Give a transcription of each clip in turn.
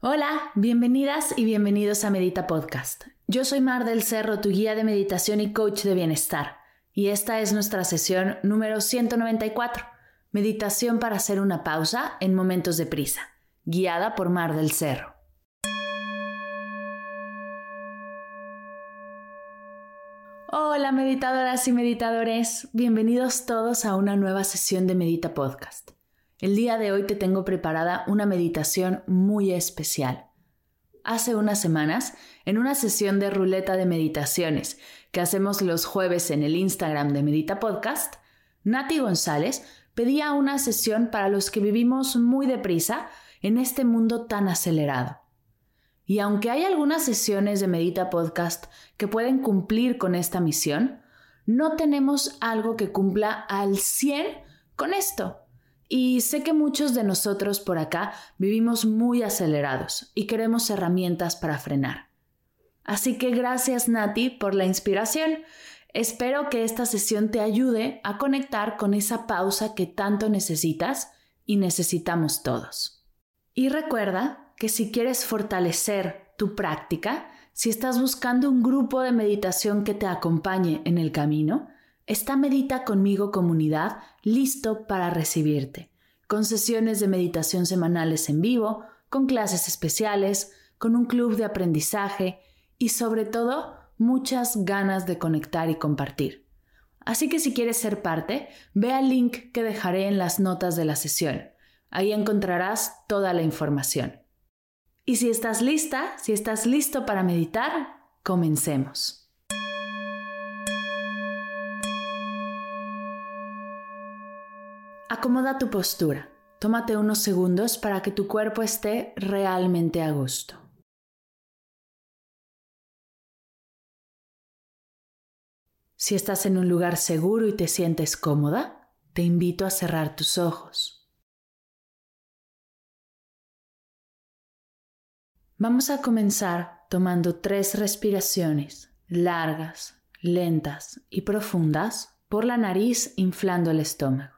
Hola, bienvenidas y bienvenidos a Medita Podcast. Yo soy Mar del Cerro, tu guía de meditación y coach de bienestar, y esta es nuestra sesión número 194, Meditación para hacer una pausa en momentos de prisa, guiada por Mar del Cerro. Hola meditadoras y meditadores, bienvenidos todos a una nueva sesión de Medita Podcast. El día de hoy te tengo preparada una meditación muy especial. Hace unas semanas, en una sesión de ruleta de meditaciones que hacemos los jueves en el Instagram de Medita Podcast, Nati González pedía una sesión para los que vivimos muy deprisa en este mundo tan acelerado. Y aunque hay algunas sesiones de Medita Podcast que pueden cumplir con esta misión, no tenemos algo que cumpla al 100 con esto. Y sé que muchos de nosotros por acá vivimos muy acelerados y queremos herramientas para frenar. Así que gracias Nati por la inspiración. Espero que esta sesión te ayude a conectar con esa pausa que tanto necesitas y necesitamos todos. Y recuerda que si quieres fortalecer tu práctica, si estás buscando un grupo de meditación que te acompañe en el camino, Está Medita conmigo comunidad listo para recibirte, con sesiones de meditación semanales en vivo, con clases especiales, con un club de aprendizaje y sobre todo muchas ganas de conectar y compartir. Así que si quieres ser parte, ve al link que dejaré en las notas de la sesión. Ahí encontrarás toda la información. Y si estás lista, si estás listo para meditar, comencemos. Acomoda tu postura. Tómate unos segundos para que tu cuerpo esté realmente a gusto. Si estás en un lugar seguro y te sientes cómoda, te invito a cerrar tus ojos. Vamos a comenzar tomando tres respiraciones largas, lentas y profundas por la nariz inflando el estómago.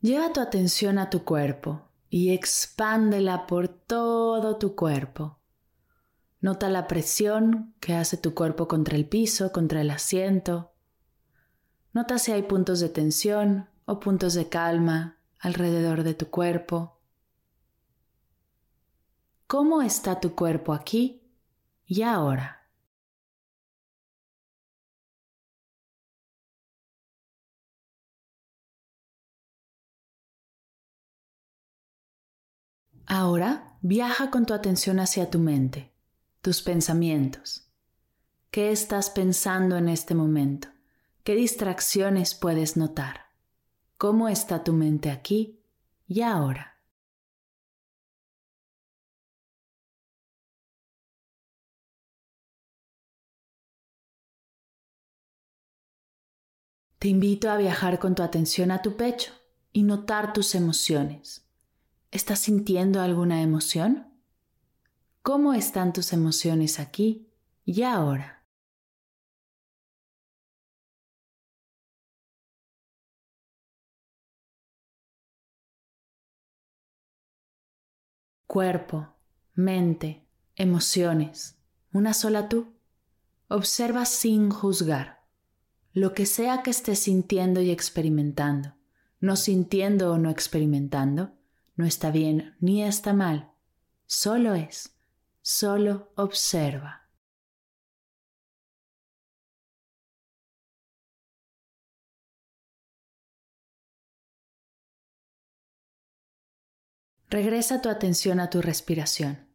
Lleva tu atención a tu cuerpo y expándela por todo tu cuerpo. Nota la presión que hace tu cuerpo contra el piso, contra el asiento. Nota si hay puntos de tensión o puntos de calma alrededor de tu cuerpo. ¿Cómo está tu cuerpo aquí y ahora? Ahora viaja con tu atención hacia tu mente, tus pensamientos. ¿Qué estás pensando en este momento? ¿Qué distracciones puedes notar? ¿Cómo está tu mente aquí y ahora? Te invito a viajar con tu atención a tu pecho y notar tus emociones. ¿Estás sintiendo alguna emoción? ¿Cómo están tus emociones aquí y ahora? Cuerpo, mente, emociones, una sola tú. Observa sin juzgar lo que sea que estés sintiendo y experimentando, no sintiendo o no experimentando No está bien ni está mal, solo es, solo observa. Regresa tu atención a tu respiración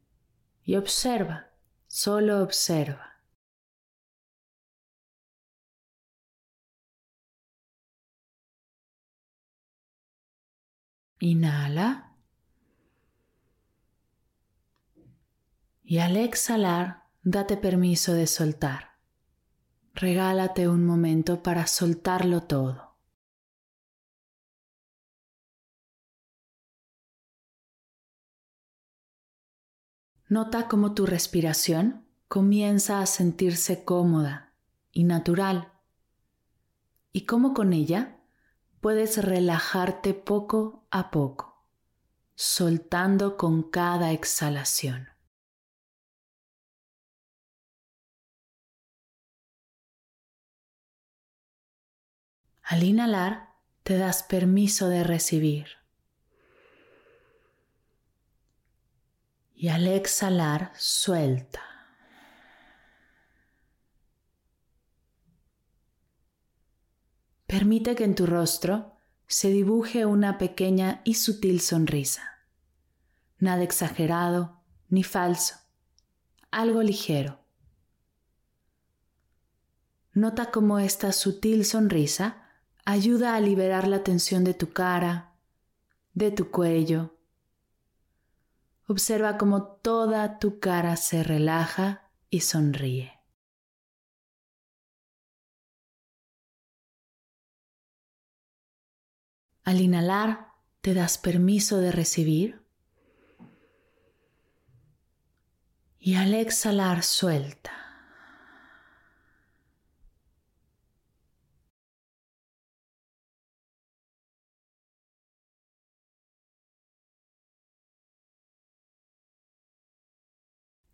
y observa, solo observa. Inhala. Y al exhalar, date permiso de soltar. Regálate un momento para soltarlo todo. Nota cómo tu respiración comienza a sentirse cómoda y natural y cómo con ella puedes relajarte poco a poco, soltando con cada exhalación. Al inhalar, te das permiso de recibir. y al exhalar suelta. Permite que en tu rostro se dibuje una pequeña y sutil sonrisa. Nada exagerado ni falso, algo ligero. Nota cómo esta sutil sonrisa ayuda a liberar la tensión de tu cara, de tu cuello, Observa cómo toda tu cara se relaja y sonríe. Al inhalar, te das permiso de recibir. Y al exhalar, suelta.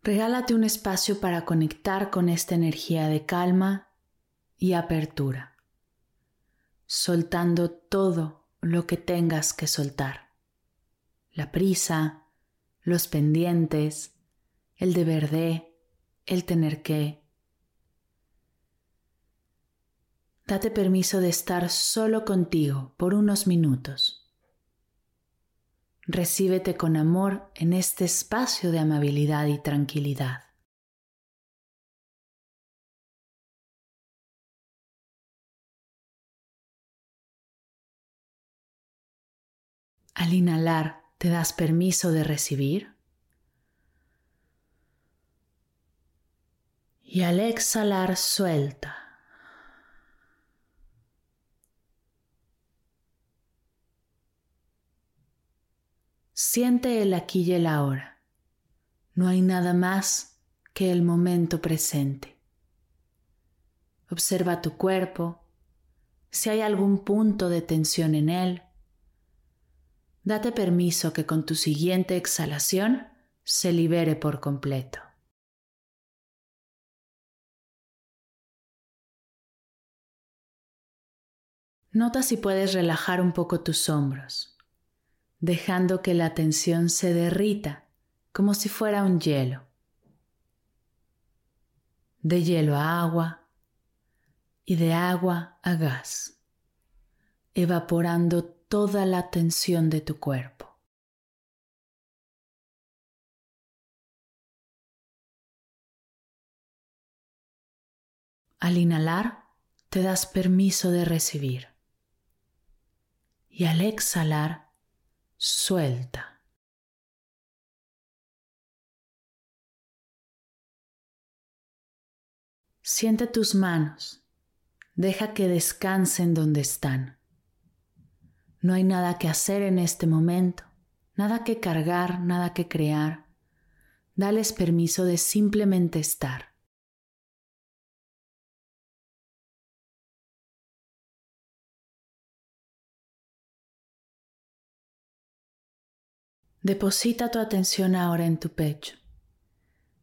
Regálate un espacio para conectar con esta energía de calma y apertura, soltando todo lo que tengas que soltar. La prisa, los pendientes, el deber de, el tener que. Date permiso de estar solo contigo por unos minutos recíbete con amor en este espacio de amabilidad y tranquilidad. Al inhalar, ¿te das permiso de recibir? Y al exhalar, suelta. Siente el aquí y el ahora. No hay nada más que el momento presente. Observa tu cuerpo, si hay algún punto de tensión en él. Date permiso que con tu siguiente exhalación se libere por completo. Nota si puedes relajar un poco tus hombros dejando que la tensión se derrita como si fuera un hielo. De hielo a agua y de agua a gas, evaporando toda la tensión de tu cuerpo. Al inhalar, te das permiso de recibir. Y al exhalar, suelta. Siente tus manos, deja que descansen donde están. No hay nada que hacer en este momento, nada que cargar, nada que crear. Dales permiso de simplemente estar. Deposita tu atención ahora en tu pecho.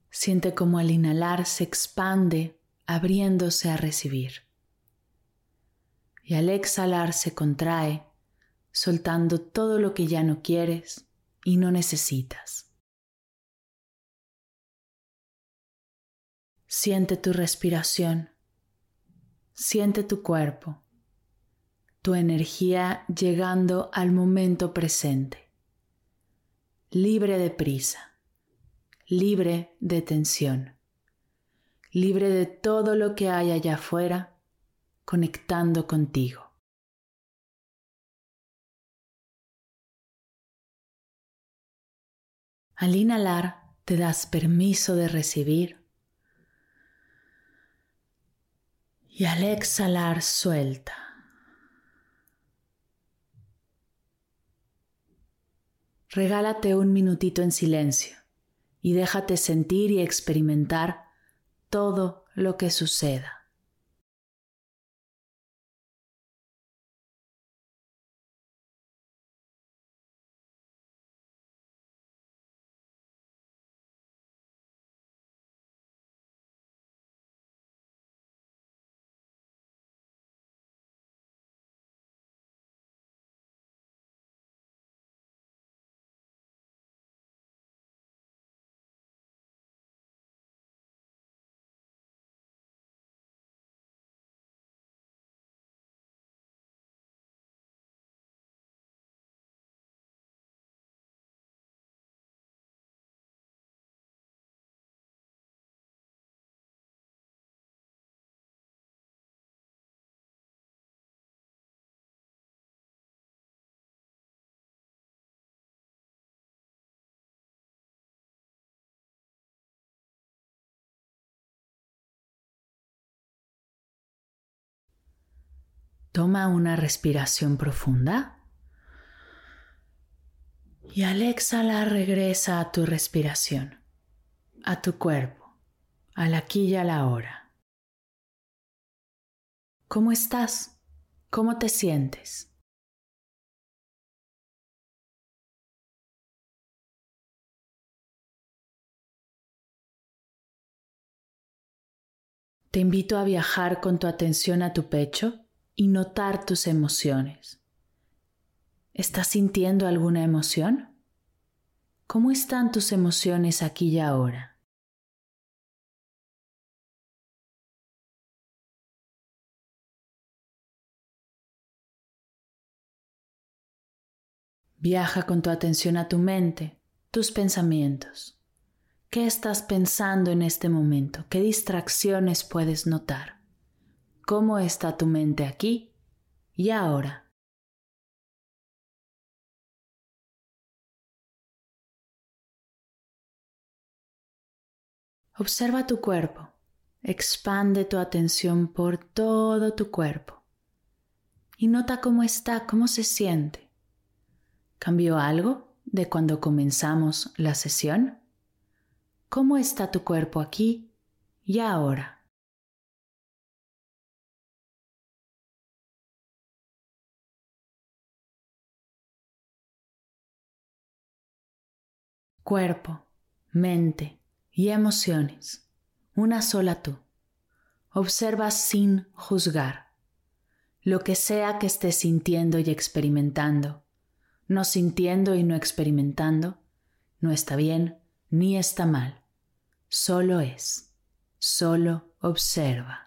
Siente como al inhalar se expande, abriéndose a recibir. Y al exhalar se contrae, soltando todo lo que ya no quieres y no necesitas. Siente tu respiración, siente tu cuerpo, tu energía llegando al momento presente, libre de prisa, libre de tensión, libre de todo lo que hay allá afuera, conectando contigo. Al inhalar, te das permiso de recibir. Y al exhalar, suelta. Regálate un minutito en silencio y déjate sentir y experimentar todo lo que suceda. Toma una respiración profunda y al exhalar regresa a tu respiración, a tu cuerpo, al aquí y a la hora. ¿Cómo estás? ¿Cómo te sientes? Te invito a viajar con tu atención a tu pecho y notar tus emociones. ¿Estás sintiendo alguna emoción? ¿Cómo están tus emociones aquí y ahora? Viaja con tu atención a tu mente, tus pensamientos. ¿Qué estás pensando en este momento? ¿Qué distracciones puedes notar? Cómo está tu mente aquí y ahora. Observa tu cuerpo. Expande tu atención por todo tu cuerpo. Y nota cómo está, cómo se siente. ¿Cambió algo de cuando comenzamos la sesión? ¿Cómo está tu cuerpo aquí y ahora? Cuerpo, mente y emociones, una sola tú. Observa sin juzgar lo que sea que estés sintiendo y experimentando. No sintiendo y no experimentando, no está bien ni está mal, solo es, solo observa.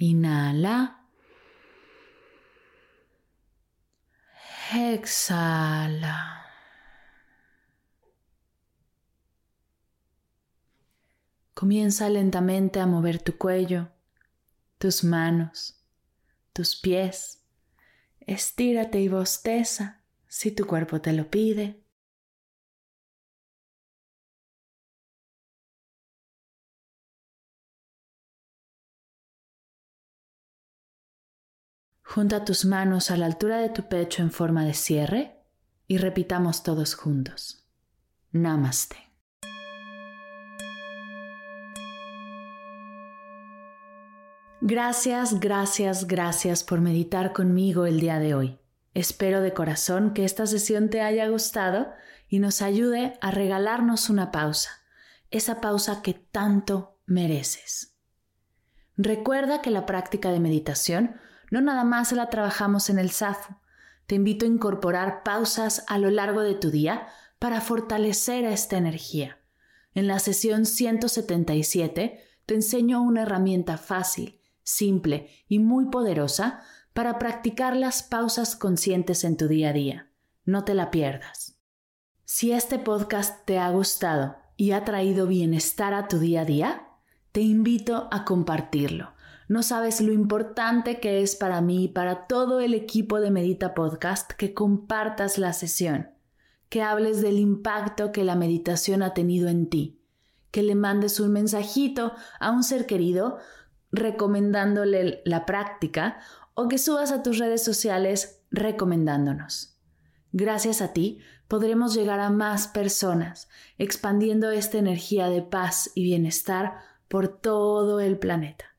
Inhala. Exhala. Comienza lentamente a mover tu cuello, tus manos, tus pies. Estírate y bosteza si tu cuerpo te lo pide. Junta tus manos a la altura de tu pecho en forma de cierre y repitamos todos juntos. Namaste. Gracias, gracias, gracias por meditar conmigo el día de hoy. Espero de corazón que esta sesión te haya gustado y nos ayude a regalarnos una pausa, esa pausa que tanto mereces. Recuerda que la práctica de meditación no nada más la trabajamos en el SAFU. Te invito a incorporar pausas a lo largo de tu día para fortalecer esta energía. En la sesión 177 te enseño una herramienta fácil, simple y muy poderosa para practicar las pausas conscientes en tu día a día. No te la pierdas. Si este podcast te ha gustado y ha traído bienestar a tu día a día, te invito a compartirlo. No sabes lo importante que es para mí y para todo el equipo de Medita Podcast que compartas la sesión, que hables del impacto que la meditación ha tenido en ti, que le mandes un mensajito a un ser querido recomendándole la práctica o que subas a tus redes sociales recomendándonos. Gracias a ti podremos llegar a más personas, expandiendo esta energía de paz y bienestar por todo el planeta.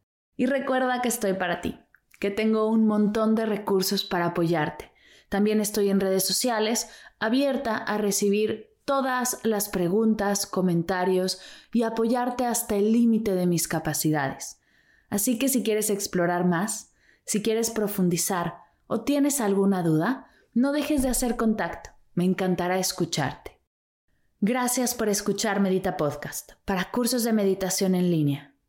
Y recuerda que estoy para ti, que tengo un montón de recursos para apoyarte. También estoy en redes sociales, abierta a recibir todas las preguntas, comentarios y apoyarte hasta el límite de mis capacidades. Así que si quieres explorar más, si quieres profundizar o tienes alguna duda, no dejes de hacer contacto. Me encantará escucharte. Gracias por escuchar Medita Podcast para cursos de meditación en línea